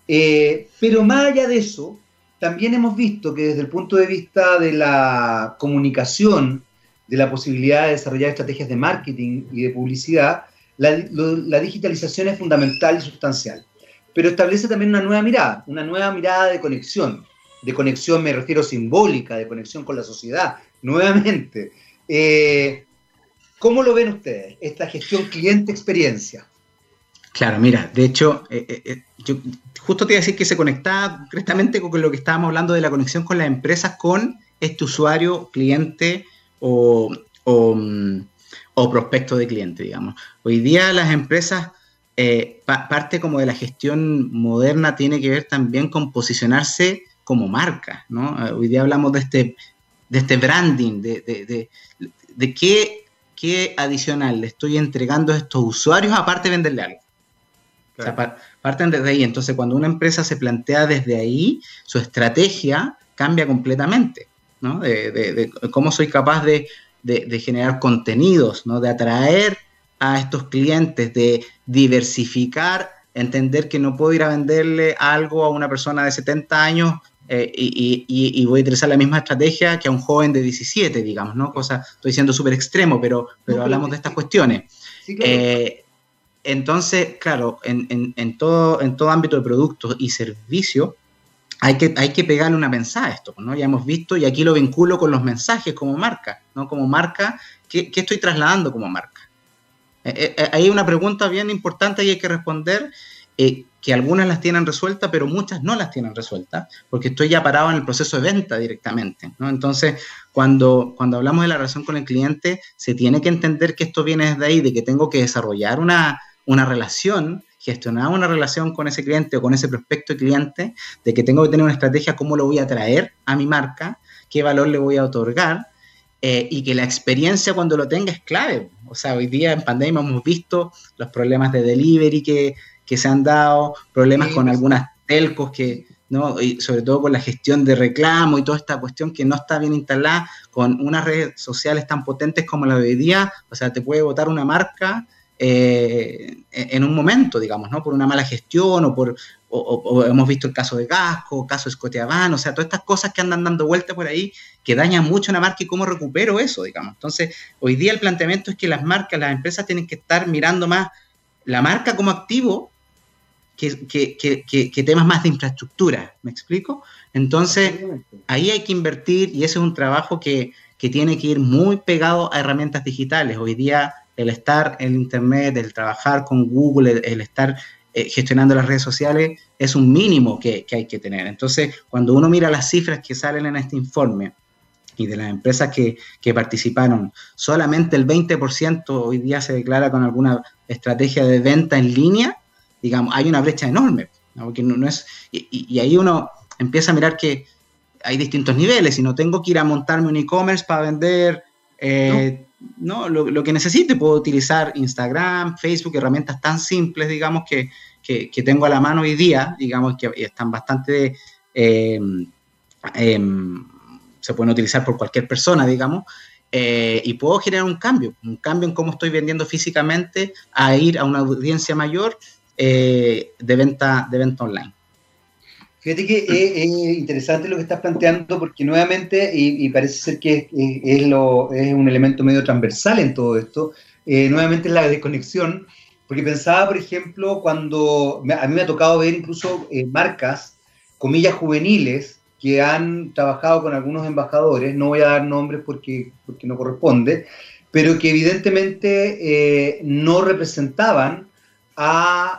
Eh, pero más allá de eso, también hemos visto que desde el punto de vista de la comunicación, de la posibilidad de desarrollar estrategias de marketing y de publicidad, la digitalización es fundamental y sustancial. Pero establece también una nueva mirada, una nueva mirada de conexión de conexión, me refiero simbólica, de conexión con la sociedad, nuevamente. Eh, ¿Cómo lo ven ustedes, esta gestión cliente-experiencia? Claro, mira, de hecho, eh, eh, yo justo te iba a decir que se conectaba concretamente con lo que estábamos hablando de la conexión con las empresas, con este usuario, cliente o, o, mm, prospecto de cliente, digamos. Hoy día las empresas, parte como de la gestión moderna tiene que ver también con posicionarse como marca, ¿no? Eh, hoy día hablamos de este, de este branding, de, de, de, qué, qué, adicional le estoy entregando a estos usuarios aparte de venderle algo. O sea, parten desde ahí. Entonces, cuando una empresa se plantea desde ahí, su estrategia cambia completamente, ¿no? De, cómo soy capaz de, generar contenidos, ¿no? De atraer a estos clientes, de diversificar, entender que no puedo ir a venderle algo a una persona de 70 años eh, y, voy a utilizar la misma estrategia que a un joven de 17, digamos, ¿no? Cosa, estoy siendo súper extremo, pero, pero hablamos de estas cuestiones. Eh, entonces, claro, en, todo, en todo ámbito de productos y servicios, hay que, hay que pegarle una pensada a esto, ¿no? Ya hemos visto, y aquí lo vinculo con los mensajes como marca, ¿no? Como marca, ¿qué, estoy trasladando como marca? Eh, hay una pregunta bien importante y hay que responder, eh, que algunas las tienen resueltas, pero muchas no las tienen resueltas, porque estoy ya parado en el proceso de venta directamente. ¿no? Entonces, cuando, cuando hablamos de la relación con el cliente, se tiene que entender que esto viene desde ahí, de que tengo que desarrollar una, una relación, gestionar una relación con ese cliente o con ese prospecto cliente, de que tengo que tener una estrategia, cómo lo voy a traer a mi marca, qué valor le voy a otorgar, eh, y que la experiencia cuando lo tenga es clave. O sea, hoy día en pandemia hemos visto los problemas de delivery que que se han dado, problemas con pues. algunas telcos que, ¿no? Y sobre todo con la gestión de reclamo y toda esta cuestión que no está bien instalada con unas redes sociales tan potentes como la de hoy día, o sea, te puede votar una marca eh, en un momento, digamos, ¿no? Por una mala gestión o por, o, hemos visto el caso de Gasco, caso de Scotiaban, o sea, todas estas cosas que andan dando vueltas por ahí que dañan mucho a una marca y cómo recupero eso, digamos. Entonces, hoy día el planteamiento es que las marcas, las empresas tienen que estar mirando más la marca como activo que, temas más de infraestructura, ¿me explico? Entonces, ahí hay que invertir y ese es un trabajo que, tiene que ir muy pegado a herramientas digitales. Hoy día el estar en Internet, el trabajar con Google, el, estar eh, gestionando las redes sociales es un mínimo que, hay que tener. Entonces, cuando uno mira las cifras que salen en este informe y de las empresas que, participaron, solamente el 20% hoy día se declara con alguna estrategia de venta en línea, digamos, hay una brecha enorme. no, es, y, ahí uno empieza a mirar que hay distintos niveles y no tengo que ir a montarme un e-commerce para vender eh. Lo, que necesite. Puedo utilizar Instagram, Facebook, herramientas tan simples, digamos, que, tengo a la mano hoy día, digamos, que están bastante... Eh, em, se pueden utilizar por cualquier persona, digamos, eh, y puedo generar un cambio, un cambio en cómo estoy vendiendo físicamente a ir a una audiencia mayor eh, de, venta, de venta online. Fíjate que es, interesante lo que estás planteando porque nuevamente, y, parece ser que es, lo, es, un elemento medio transversal en todo esto, eh, nuevamente es la desconexión, porque pensaba, por ejemplo, cuando a mí me ha tocado ver incluso marcas, comillas juveniles, que han trabajado con algunos embajadores, no voy a dar nombres porque, porque no corresponde, pero que evidentemente eh, no representaban al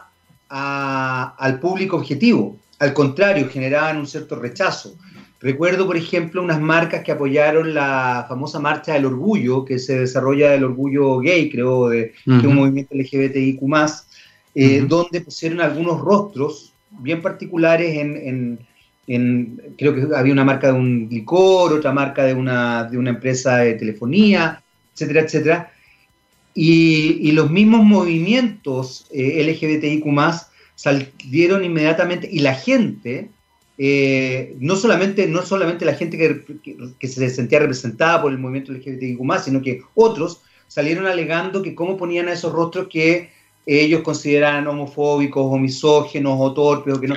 público objetivo, al contrario, generaban un cierto rechazo. Recuerdo, por ejemplo, unas marcas que apoyaron la famosa Marcha del Orgullo, que se desarrolla del orgullo gay, creo, de, que es un movimiento LGBTIQ, eh, donde pusieron algunos rostros bien particulares en creo que había una marca de un licor, otra marca de una, de una empresa de telefonía, etcétera, etcétera. Y, los mismos movimientos eh, LGBTIQ salieron inmediatamente y la gente, eh, no, solamente, no solamente la gente que, que, se sentía representada por el movimiento LGBTIQ sino que otros salieron alegando que cómo ponían a esos rostros que ellos consideraban homofóbicos o misógenos o torpes o que no.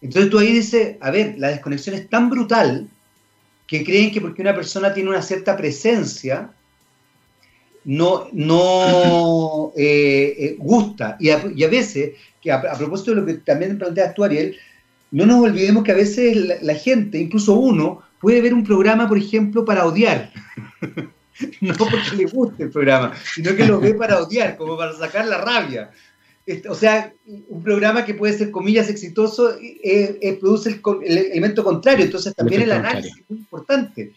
Entonces tú ahí dices, a ver, la desconexión es tan brutal que creen que porque una persona tiene una cierta presencia, no, no eh, eh, gusta. Y a, veces, que a, propósito de lo que también planteas tú, Ariel, no nos olvidemos que a veces la, gente, incluso uno, puede ver un programa, por ejemplo, para odiar. no porque le guste el programa, sino que lo ve para odiar, como para sacar la rabia. Este, o sea, un programa que puede ser, comillas, exitoso, eh, produce el, elemento contrario, entonces también el, análisis es muy importante.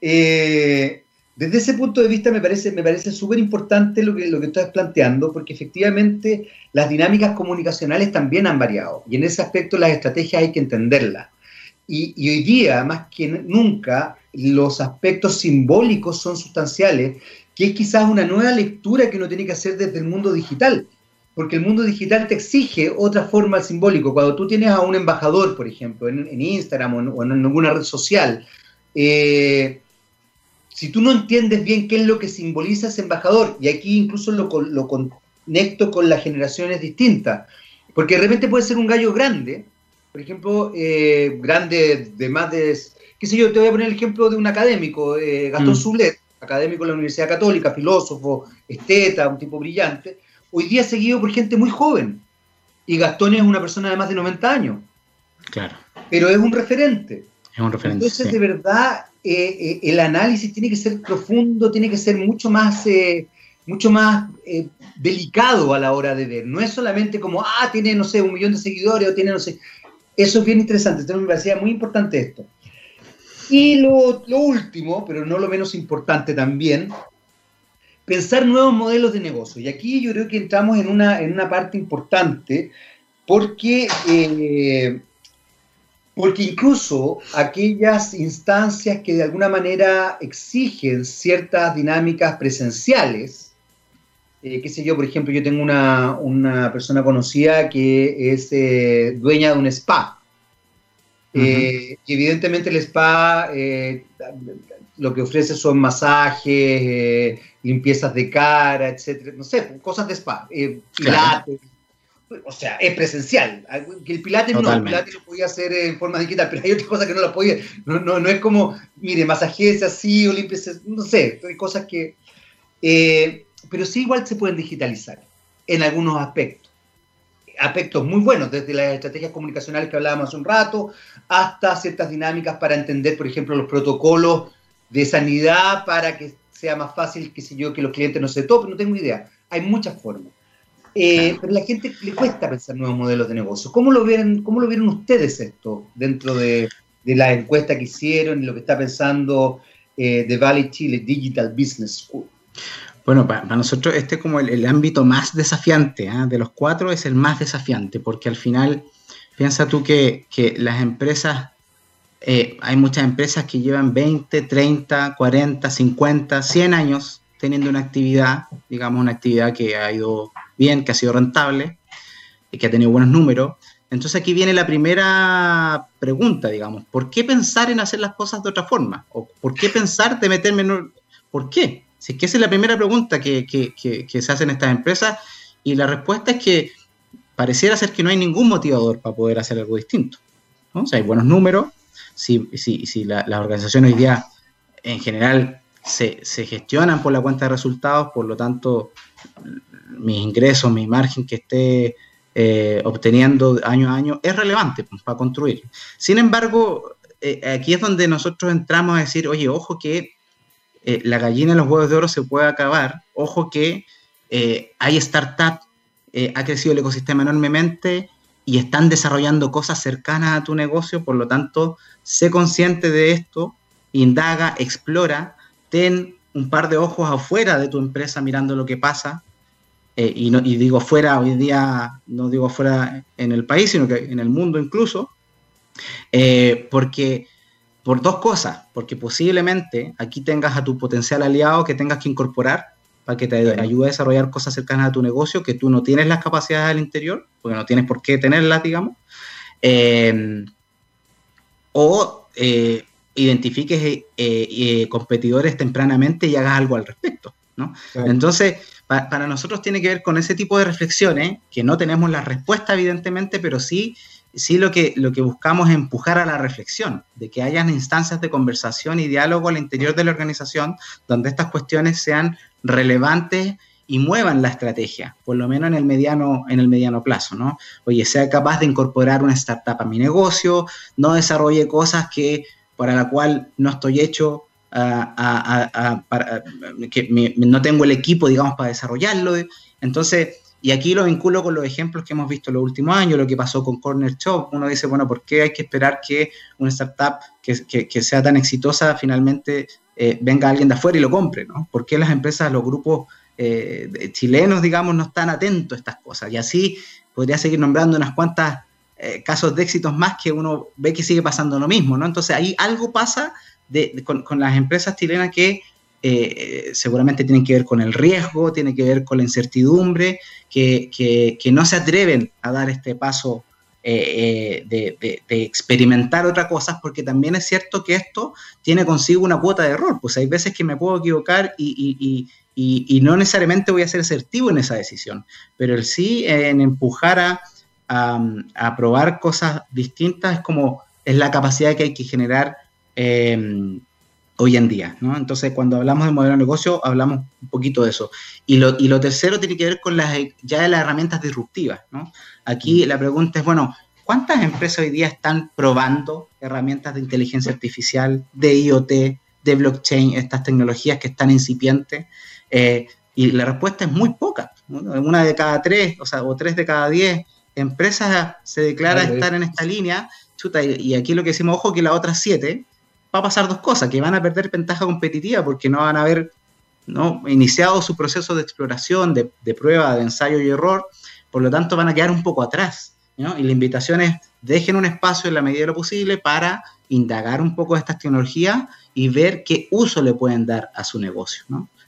Eh, desde ese punto de vista me parece me parece súper importante lo que, lo que estás planteando, porque efectivamente las dinámicas comunicacionales también han variado, y en ese aspecto las estrategias hay que entenderlas. Y, hoy día, más que nunca, los aspectos simbólicos son sustanciales, que es quizás una nueva lectura que uno tiene que hacer desde el mundo digital porque el mundo digital te exige otra forma simbólico. Cuando tú tienes a un embajador, por ejemplo, en, Instagram o en, alguna red social, eh, si tú no entiendes bien qué es lo que simboliza ese embajador, y aquí incluso lo, lo conecto con las generaciones distintas, porque de repente puede ser un gallo grande, por ejemplo, eh, grande de más de, qué sé yo, te voy a poner el ejemplo de un académico, eh, Gastón mm. académico de la Universidad Católica, filósofo, esteta, un tipo brillante, hoy día seguido por gente muy joven. Y Gastón es una persona de más de 90 años. Claro. Pero es un referente. Es un referente. Entonces, de verdad, eh, eh, el análisis tiene que ser profundo, tiene que ser mucho más, eh, mucho más delicado a la hora de ver. No es solamente como, ah, tiene, no sé, un millón de seguidores o tiene, no sé. Eso es bien interesante. Entonces, me parecía muy importante esto. Y lo, lo último, pero no lo menos importante también, pensar nuevos modelos de negocio. Y aquí yo creo que entramos en una, en una parte importante porque, eh, porque incluso aquellas instancias que de alguna manera exigen ciertas dinámicas presenciales, eh, qué sé yo, por ejemplo, yo tengo una, persona conocida que es eh, dueña de un spa. y evidentemente el spa lo que ofrece son masajes, eh, limpiezas de cara, etcétera, no sé, cosas de spa, eh, pilates, o sea, es presencial. El pilates no, el pilates lo podía hacer en forma digital, pero hay otras cosas que no lo podía. No, no, no es como, mire, masajees así o limpies, no sé, hay cosas que. Eh, pero sí, igual se pueden digitalizar en algunos aspectos. aspectos muy buenos, desde las estrategias comunicacionales que hablábamos hace un rato, hasta ciertas dinámicas para entender, por ejemplo, los protocolos de sanidad para que sea más fácil, qué sé yo, que los clientes no se topen, no tengo idea. Hay muchas formas. Eh, pero a la gente le cuesta pensar nuevos modelos de negocio. ¿Cómo lo vieron, cómo lo vieron ustedes esto dentro de, la encuesta que hicieron y lo que está pensando eh, The Valley Chile Digital Business School? Bueno, para, nosotros este es como el, ámbito más desafiante, ¿ah? de los cuatro es el más desafiante, porque al final, piensa tú que, las empresas, eh, hay muchas empresas que llevan 20, 30, 40, 50, 100 años teniendo una actividad, digamos, una actividad que ha ido bien, que ha sido rentable, que ha tenido buenos números. Entonces aquí viene la primera pregunta, digamos, ¿por qué pensar en hacer las cosas de otra forma? ¿O por qué pensar de meterme en... ¿Por qué? Si es que esa es la primera pregunta que, se hacen estas empresas y la respuesta es que pareciera ser que no hay ningún motivador para poder hacer algo distinto. O sea, hay buenos números, si, si, si las organizaciones hoy día en general se, gestionan por la cuenta de resultados, por lo tanto, mis ingresos, mi margen que esté eh, obteniendo año a año es relevante pues, para construir. Sin embargo, eh, aquí es donde nosotros entramos a decir, oye, ojo que eh, la gallina en los huevos de oro se puede acabar. Ojo que hay startups, ha crecido el ecosistema enormemente y están desarrollando cosas cercanas a tu negocio, por lo tanto, sé consciente de esto, indaga, explora, ten un par de ojos afuera de tu empresa mirando lo que pasa. Y, no, y digo fuera hoy día, no digo fuera en el país, sino que en el mundo incluso, porque por dos cosas, porque posiblemente aquí tengas a tu potencial aliado que tengas que incorporar para que te ayude a desarrollar cosas cercanas a tu negocio que tú no tienes las capacidades al interior, porque no tienes por qué tenerlas, digamos, eh, o eh, identifiques eh, competidores tempranamente y hagas algo al respecto. ¿no? Entonces, para nosotros tiene que ver con ese tipo de reflexiones, que no tenemos la respuesta evidentemente, pero sí sí lo que, lo que buscamos es empujar a la reflexión, de que hayan instancias de conversación y diálogo al interior de la organización donde estas cuestiones sean relevantes y muevan la estrategia, por lo menos en el mediano, en el mediano plazo, ¿no? Oye, sea capaz de incorporar una startup a mi negocio, no desarrolle cosas que para la cual no estoy hecho que no tengo el equipo, digamos, para desarrollarlo. Entonces, y aquí lo vinculo con los ejemplos que hemos visto en los últimos años, lo que pasó con Corner Shop. Uno dice, bueno, ¿por qué hay que esperar que una startup que, sea tan exitosa finalmente eh, venga alguien de afuera y lo compre? ¿no? ¿Por qué las empresas, los grupos eh, chilenos, digamos, no están atentos a estas cosas? Y así podría seguir nombrando unas cuantas eh, casos de éxitos más que uno ve que sigue pasando lo mismo, ¿no? Entonces ahí algo pasa con, las empresas chilenas que eh, seguramente tienen que ver con el riesgo, tiene que ver con la incertidumbre, que, no se atreven a dar este paso eh, eh, de, experimentar otras cosas, porque también es cierto que esto tiene consigo una cuota de error, pues hay veces que me puedo equivocar y, no necesariamente voy a ser asertivo en esa decisión, pero el sí en empujar a, a, probar cosas distintas es como es la capacidad que hay que generar hoy en día, ¿no? Entonces, cuando hablamos de modelo de negocio, hablamos un poquito de eso. Y lo, y lo tercero tiene que ver con las, ya de las herramientas disruptivas, ¿no? Aquí mm. la pregunta es, bueno, ¿cuántas empresas hoy día están probando herramientas de inteligencia artificial, de IoT, de blockchain, estas tecnologías que están incipientes? Eh, y la respuesta es muy poca. Una de cada tres, o sea, o tres de cada diez empresas se declara estar en esta línea. Chuta, y, aquí lo que decimos, ojo, que las otras siete va a pasar dos cosas, que van a perder ventaja competitiva porque no van a haber ¿no? iniciado su proceso de exploración, de, prueba, de ensayo y error, por lo tanto van a quedar un poco atrás. Y la invitación es, dejen un espacio en la medida de lo posible para indagar un poco estas tecnologías y ver qué uso le pueden dar a su negocio.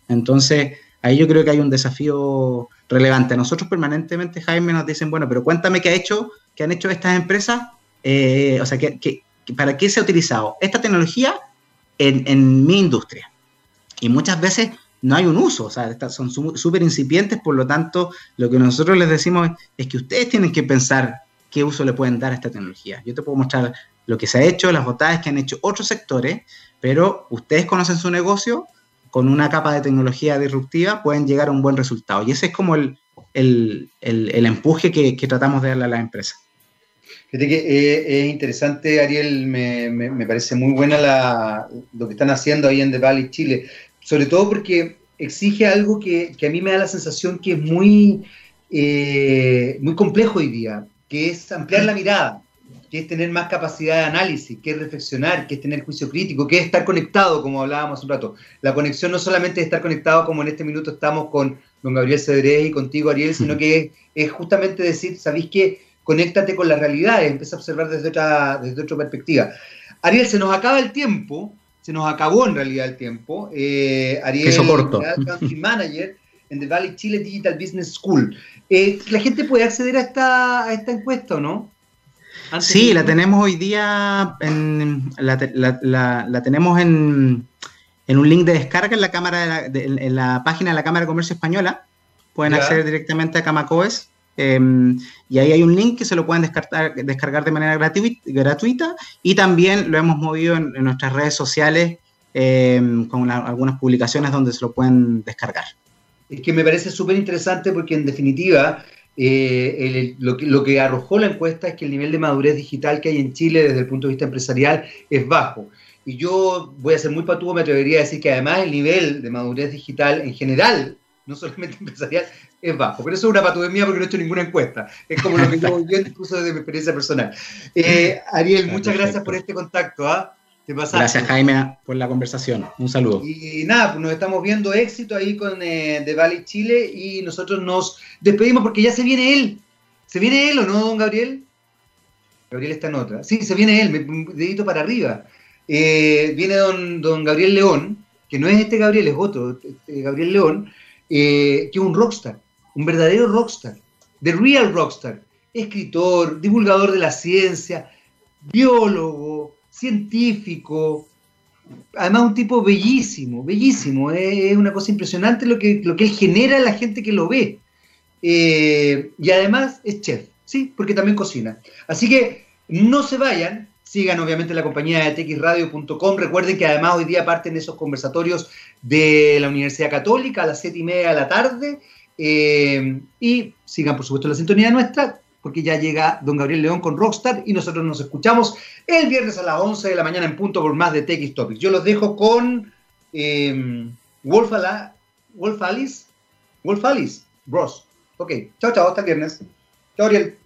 Entonces, ahí yo creo que hay un desafío relevante. Nosotros permanentemente, Jaime, nos dicen, bueno, pero cuéntame qué ha hecho, qué han hecho estas empresas, eh, o sea, qué, ¿para qué se ha utilizado esta tecnología en, mi industria? Y muchas veces no hay un uso, o sea, son súper incipientes, por lo tanto, lo que nosotros les decimos es que ustedes tienen que pensar qué uso le pueden dar a esta tecnología. Yo te puedo mostrar lo que se ha hecho, las botadas que han hecho otros sectores, pero ustedes conocen su negocio, con una capa de tecnología disruptiva pueden llegar a un buen resultado. Y ese es como el, el, empuje que, tratamos de darle a las empresas. Fíjate que eh, es interesante, Ariel, me, parece muy buena lo que están haciendo ahí en The Valley, Chile, sobre todo porque exige algo que, a mí me da la sensación que es muy, eh, muy complejo hoy día, que es ampliar la mirada que es tener más capacidad de análisis, que es reflexionar, que es tener juicio crítico, que es estar conectado, como hablábamos un rato. La conexión no solamente es estar conectado como en este minuto estamos con don Gabriel Cedrés y contigo, Ariel, sino que es, justamente decir, ¿sabéis qué? Conéctate con las realidades, empieza a observar desde otra, desde otra perspectiva. Ariel, se nos acaba el tiempo, se nos acabó en realidad el tiempo. Eh, Ariel, Country Manager en The Valley Chile Digital Business School. Eh, ¿La gente puede acceder a esta, a esta encuesta o no? sí, la tenemos hoy día, en, la, tenemos en, un link de descarga en la, cámara en la página de la Cámara de Comercio Española. Pueden acceder directamente a Camacoes. Em, y ahí hay un link que se lo pueden descargar, descargar de manera gratuita, y también lo hemos movido en, nuestras redes sociales em, con algunas publicaciones donde se lo pueden descargar. Es que me parece súper interesante porque en definitiva eh, lo, que, arrojó la encuesta es que el nivel de madurez digital que hay en Chile desde el punto de vista empresarial es bajo. Y yo voy a ser muy patudo, me atrevería a decir que además el nivel de madurez digital en general, no solamente empresarial, es bajo. Pero eso es una patudez mía porque no he hecho ninguna encuesta. Es como lo que yo viendo incluso desde mi experiencia personal. Eh, Ariel, muchas gracias por este contacto. ¿ah? Gracias Jaime por la conversación. Un saludo. Y, nada, pues nos estamos viendo éxito ahí con eh, The Valley Chile y nosotros nos despedimos porque ya se viene él. ¿Se viene él o no, don Gabriel? Gabriel está en otra. Sí, se viene él, me, dedito para arriba. Eh, viene don, don Gabriel León, que no es este Gabriel, es otro, este Gabriel León, eh, que es un rockstar, un verdadero rockstar, the real rockstar, escritor, divulgador de la ciencia, biólogo, científico, además un tipo bellísimo, bellísimo, es una cosa impresionante lo que, lo que él genera a la gente que lo ve. Eh, y además es chef, ¿sí? Porque también cocina. Así que no se vayan, sigan obviamente la compañía de txradio.com, recuerden que además hoy día parten esos conversatorios de la Universidad Católica a las 7 y media de la tarde, eh, y sigan por supuesto la sintonía nuestra, porque ya llega don Gabriel León con Rockstar y nosotros nos escuchamos el viernes a las 11 de la mañana en punto por más de TX Topics. Yo los dejo con eh, Wolf, Wolf Alice, Wolf Alice, Bros. Ok, chao, chao, hasta el viernes. Chao, Gabriel.